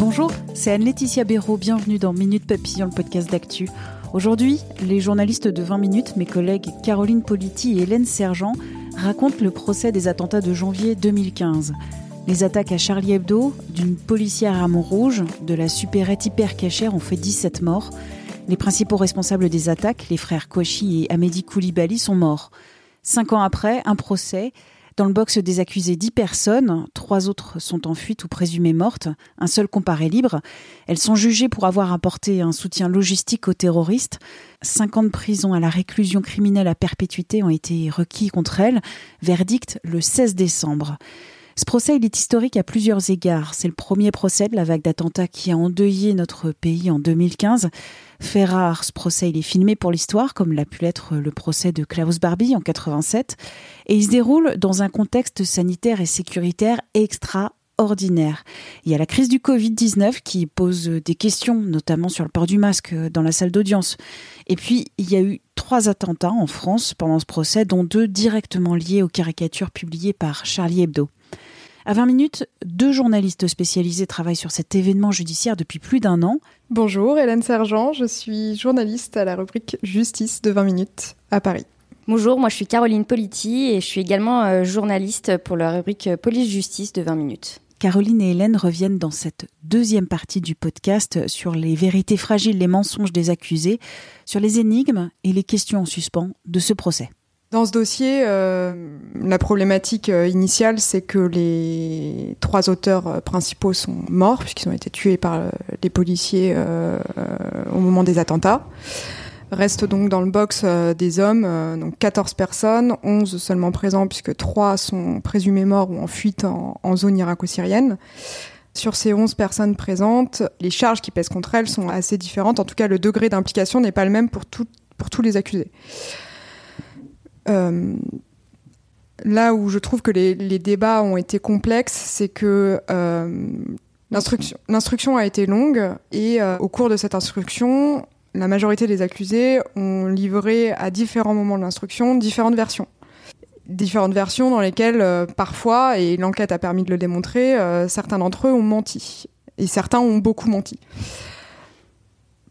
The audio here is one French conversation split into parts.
Bonjour, c'est Anne-Laetitia Béraud. Bienvenue dans Minute Papillon, le podcast d'actu. Aujourd'hui, les journalistes de 20 minutes, mes collègues Caroline Politi et Hélène Sergent, racontent le procès des attentats de janvier 2015. Les attaques à Charlie Hebdo, d'une policière à Montrouge, de la supérette hyper cachère ont fait 17 morts. Les principaux responsables des attaques, les frères Kouachi et Amédi Koulibaly, sont morts. Cinq ans après, un procès. Dans le box des accusés, dix personnes, trois autres sont en fuite ou présumées mortes, un seul comparé libre. Elles sont jugées pour avoir apporté un soutien logistique aux terroristes. Cinq ans de prison à la réclusion criminelle à perpétuité ont été requis contre elles. Verdict le 16 décembre. Ce procès, est historique à plusieurs égards. C'est le premier procès de la vague d'attentats qui a endeuillé notre pays en 2015. Fait rare, ce procès, est filmé pour l'histoire, comme l'a pu l'être le procès de Klaus Barbie en 87. Et il se déroule dans un contexte sanitaire et sécuritaire Il y a la crise du Covid-19 qui pose des questions, notamment sur le port du masque dans la salle d'audience. Et puis, il y a eu trois attentats en France pendant ce procès, dont deux directement liés aux caricatures publiées par Charlie Hebdo. À 20 minutes, deux journalistes spécialisés travaillent sur cet événement judiciaire depuis plus d'un an. Bonjour, Hélène Sergent, je suis journaliste à la rubrique Justice de 20 minutes à Paris. Bonjour, moi je suis Caroline Politi et je suis également euh, journaliste pour la rubrique Police-Justice de 20 minutes. Caroline et Hélène reviennent dans cette deuxième partie du podcast sur les vérités fragiles, les mensonges des accusés, sur les énigmes et les questions en suspens de ce procès. Dans ce dossier, euh, la problématique euh, initiale, c'est que les trois auteurs euh, principaux sont morts, puisqu'ils ont été tués par les policiers au moment des attentats. Restent donc dans le box des hommes, donc 14 personnes, 11 seulement présents, puisque 3 sont présumés morts ou en fuite en, zone irako-syrienne. Sur ces 11 personnes présentes, les charges qui pèsent contre elles sont assez différentes. En tout cas, le degré d'implication n'est pas le même pour, tous les accusés. Euh, là où je trouve que les, débats ont été complexes, c'est que euh, l'instruction a été longue et euh, au cours de cette instruction, la majorité des accusés ont livré à différents moments de l'instruction différentes versions. Différentes versions dans lesquelles parfois, et l'enquête a permis de le démontrer, certains d'entre eux ont menti. Et certains ont beaucoup menti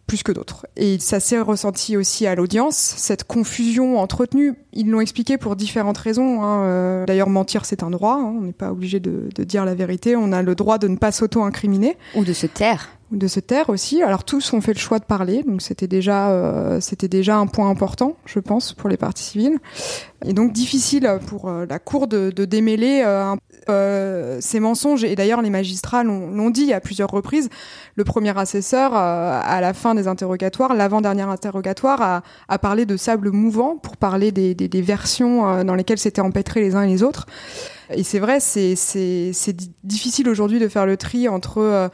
plus que d'autres. Et ça s'est ressenti aussi à l'audience, cette confusion entretenue. Ils l'ont expliqué pour différentes raisons. Hein. Euh, d'ailleurs, mentir, c'est un droit. Hein. On n'est pas obligé de, de, dire la vérité. On a le droit de ne pas s'auto-incriminer. Ou de se taire de se taire aussi. Alors tous ont fait le choix de parler, donc c'était déjà euh, c'était déjà un point important, je pense, pour les parties civiles. Et donc difficile pour euh, la cour de, de démêler euh, ces mensonges. Et d'ailleurs les magistrats l'ont dit à plusieurs reprises. Le premier assesseur, à la fin des interrogatoires, l'avant-dernier interrogatoire, a, a, parlé de sable mouvant pour parler des, des, versions dans lesquelles s'étaient empêtrés les uns et les autres. Et c'est vrai, c'est difficile aujourd'hui de faire le tri entre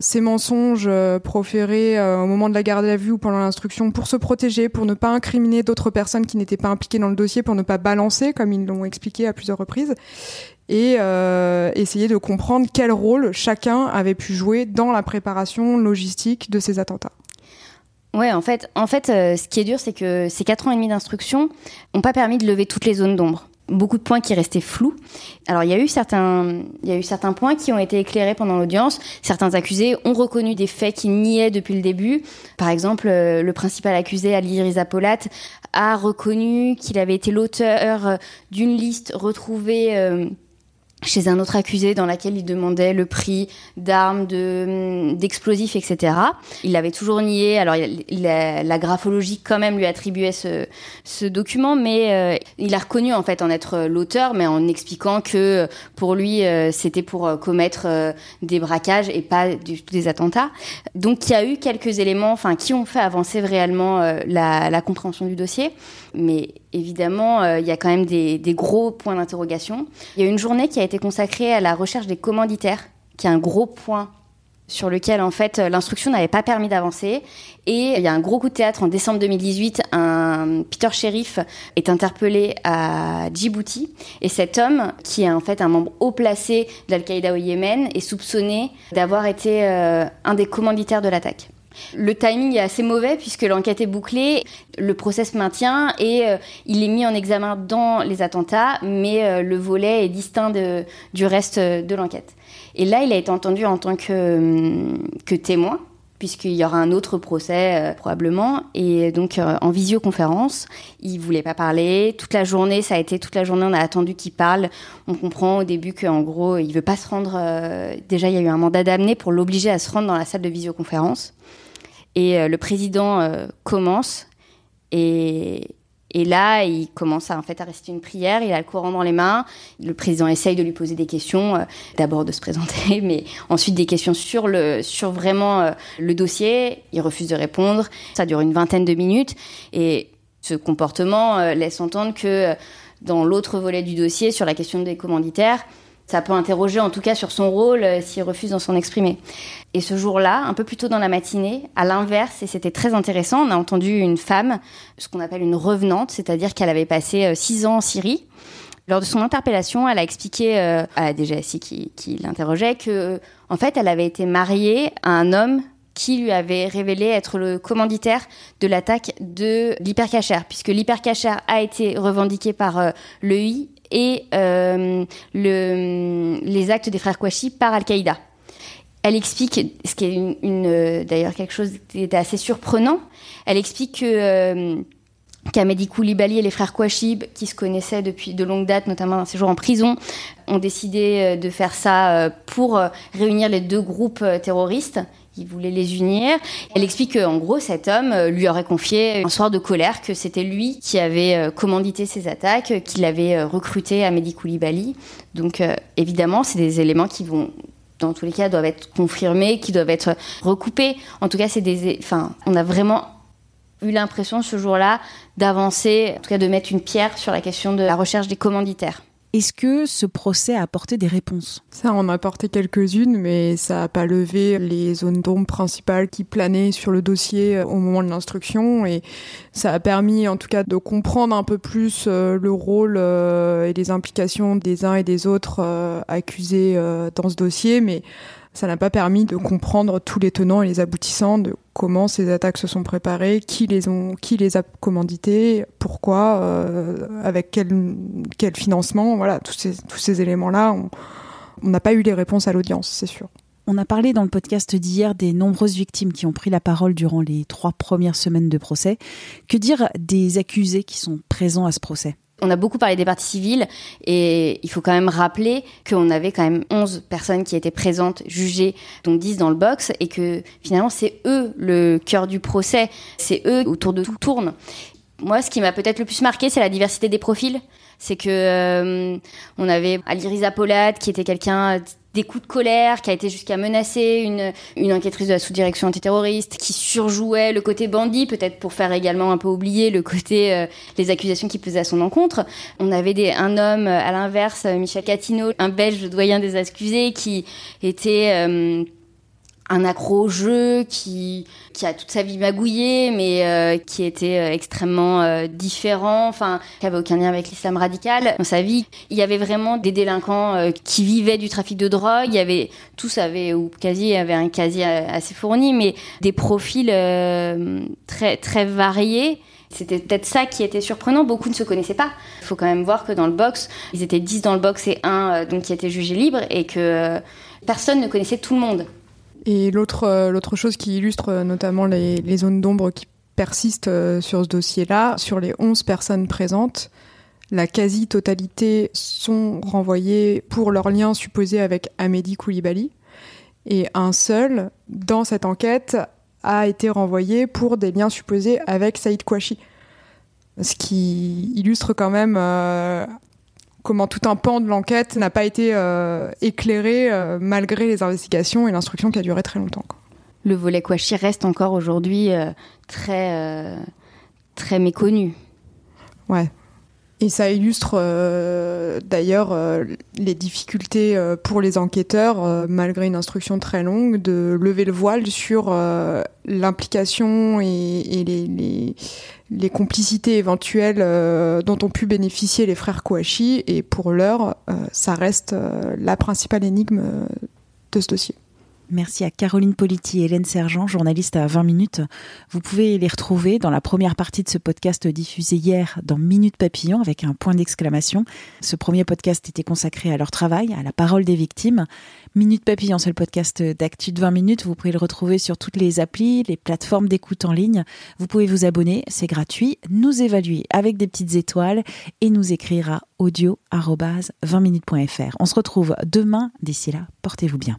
ces mensonges euh, proférés euh, au moment de la garde à vue ou pendant l'instruction pour se protéger, pour ne pas incriminer d'autres personnes qui n'étaient pas impliquées dans le dossier, pour ne pas balancer, comme ils l'ont expliqué à plusieurs reprises, et euh, essayer de comprendre quel rôle chacun avait pu jouer dans la préparation logistique de ces attentats. Ouais, en fait, en fait, ce qui est dur, c'est que ces quatre ans et demi d'instruction n'ont pas permis de lever toutes les zones d'ombre beaucoup de points qui restaient flous. Alors il y a eu certains, il y a eu certains points qui ont été éclairés pendant l'audience. Certains accusés ont reconnu des faits qu'ils niaient depuis le début. Par exemple, euh, le principal accusé, Ali Riza Polat, a reconnu qu'il avait été l'auteur euh, d'une liste retrouvée euh, chez un autre accusé dans laquelle il demandait le prix d'armes, de, d'explosifs, etc. Il l'avait toujours nié. Alors la, graphologie quand même lui attribuait ce, ce document, mais euh, il a reconnu en fait en être l'auteur, mais en expliquant que pour lui euh, c'était pour euh, commettre des braquages et pas du des attentats. Donc il y a eu quelques éléments, enfin qui ont fait avancer réellement la, la compréhension du dossier, mais évidemment, il y a quand même des, des gros points d'interrogation. Il y a une journée qui a été consacrée à la recherche des commanditaires, qui est un gros point sur lequel en fait l'instruction n'avait pas permis d'avancer. Et il y a un gros coup de théâtre en décembre 2018. Un Peter Sheriff est interpellé à Djibouti et cet homme, qui est en fait un membre haut placé de l'Al-Qaïda au Yémen, est soupçonné d'avoir été euh, un des commanditaires de l'attaque. Le timing est assez mauvais puisque l'enquête est bouclée, le procès se maintient et euh, il est mis en examen dans les attentats, mais euh, le volet est distinct du reste de l'enquête. Et là, il a été entendu en tant que, euh, que témoin, puisqu'il y aura un autre procès euh, probablement. Et donc euh, en visioconférence, il voulait pas parler. Toute la journée, ça a été toute la journée, on a attendu qu'il parle. On comprend au début qu'en gros, il veut pas se rendre. déjà, il y a eu un mandat d'amener pour l'obliger à se rendre dans la salle de visioconférence. Et le président commence et, et là, il commence à, en fait à réciter une prière, il a le Coran dans les mains. Le président essaye de lui poser des questions, euh, d'abord de se présenter, mais ensuite des questions sur, le, sur vraiment euh, le dossier. Il refuse de répondre. Ça dure une vingtaine de minutes. Et ce comportement euh, laisse entendre que dans l'autre volet du dossier, sur la question des commanditaires, ça peut interroger en tout cas sur son rôle euh, s'il refuse d'en s'en exprimer. Et ce jour-là, un peu plus tôt dans la matinée, à l'inverse, et c'était très intéressant, on a entendu une femme, ce qu'on appelle une revenante, c'est-à-dire qu'elle avait passé euh, six ans en Syrie. Lors de son interpellation, elle a expliqué euh, à la DGSI qui, l'interrogeait que, en fait, elle avait été mariée à un homme qui lui avait révélé être le commanditaire de l'attaque de l'hypercachère, puisque l'hypercachère a été revendiqué par l'EI et euh, le, les actes des frères Kouachi par Al-Qaïda. Elle explique, ce qui est euh, d'ailleurs quelque chose qui était assez surprenant, elle explique que euh, qu'Amedi Koulibaly et les frères Kouachi, qui se connaissaient depuis de longue date, notamment dans ses jours en prison, ont décidé de faire ça pour réunir les deux groupes terroristes il voulait les unir. Elle explique qu'en gros, cet homme euh, lui aurait confié un soir de colère que c'était lui qui avait euh, commandité ces attaques, qu'il avait euh, recruté à Mehdi Koulibaly. Donc évidemment, c'est des éléments qui vont dans tous les cas doivent être confirmés, qui doivent être recoupés. En tout cas, c'est des enfin, on a vraiment eu l'impression ce jour-là d'avancer, en tout cas de mettre une pierre sur la question de la recherche des commanditaires. Est-ce que ce procès a apporté des réponses? Ça en a apporté quelques-unes, mais ça n'a pas levé les zones d'ombre principales qui planaient sur le dossier euh, au moment de l'instruction. Et ça a permis en tout cas de comprendre un peu plus euh, le rôle euh, et les implications des uns et des autres accusés dans ce dossier. Mais ça n'a pas permis de comprendre tous les tenants et les aboutissants de comment ces attaques se sont préparées, qui les ont, qui les a commanditées, pourquoi, euh, avec quel, quel financement, voilà, tous ces, tous ces éléments-là, on n'a pas eu les réponses à l'audience, c'est sûr. On a parlé dans le podcast d'hier des nombreuses victimes qui ont pris la parole durant les trois premières semaines de procès. Que dire des accusés qui sont présents à ce procès? On a beaucoup parlé des parties civiles et il faut quand même rappeler qu'on avait quand même 11 personnes qui étaient présentes, jugées, dont 10 dans le box et que finalement c'est eux le cœur du procès, c'est eux autour de tout tourne. Moi, ce qui m'a peut-être le plus marqué, c'est la diversité des profils. C'est que euh, on avait Ali Riza qui était quelqu'un des coups de colère, qui a été jusqu'à menacer une, une enquêtrice de la sous-direction antiterroriste, qui surjouait le côté bandit, peut-être pour faire également un peu oublier le côté euh, les accusations qui pesaient à son encontre. On avait des, un homme à l'inverse, Michel Catino, un Belge doyen des accusés, qui était euh, un accro au jeu qui qui a toute sa vie magouillé mais euh, qui était euh, extrêmement euh, différent enfin qui avait aucun lien avec l'islam radical dans sa vie il y avait vraiment des délinquants qui vivaient du trafic de drogue il y avait tous avaient ou quasi avaient un casier assez fourni mais des profils très très variés c'était peut-être ça qui était surprenant. Beaucoup ne se connaissaient pas. Il faut quand même voir que dans le box, ils étaient 10 dans le box et un donc qui était jugé libre et que personne ne connaissait tout le monde. Et l'autre euh, l'autre chose qui illustre euh, notamment les, les zones d'ombre qui persistent euh, sur ce dossier-là, sur les 11 personnes présentes, la quasi-totalité sont renvoyées pour leur lien supposé avec Amédi Koulibaly. Et un seul, dans cette enquête, a été renvoyé pour des liens supposés avec Saïd Kouachi. Ce qui illustre quand même comment tout un pan de l'enquête n'a pas été euh, éclairé euh, malgré les investigations et l'instruction qui a duré très longtemps. Le volet Kouachi reste encore aujourd'hui euh, très, très méconnu. Ouais, Et ça illustre d'ailleurs les difficultés pour les enquêteurs, malgré une instruction très longue, de lever le voile sur l'implication et, les, les, complicités éventuelles dont ont pu bénéficier les frères Kouachi. Et pour l'heure, ça reste la principale énigme de ce dossier. Merci à Caroline Politi et Hélène Sergent, journalistes à 20 minutes. Vous pouvez les retrouver dans la première partie de ce podcast diffusé hier dans Minute Papillon avec un point d'exclamation. Ce premier podcast était consacré à leur travail, à la parole des victimes. Minute Papillon, c'est le podcast d'actu de 20 minutes. Vous pouvez le retrouver sur toutes les applis, les plateformes d'écoute en ligne. Vous pouvez vous abonner, c'est gratuit, nous évaluer avec des petites étoiles et nous écrire à audio 20minutes.fr. On se retrouve demain. D'ici là, portez-vous bien.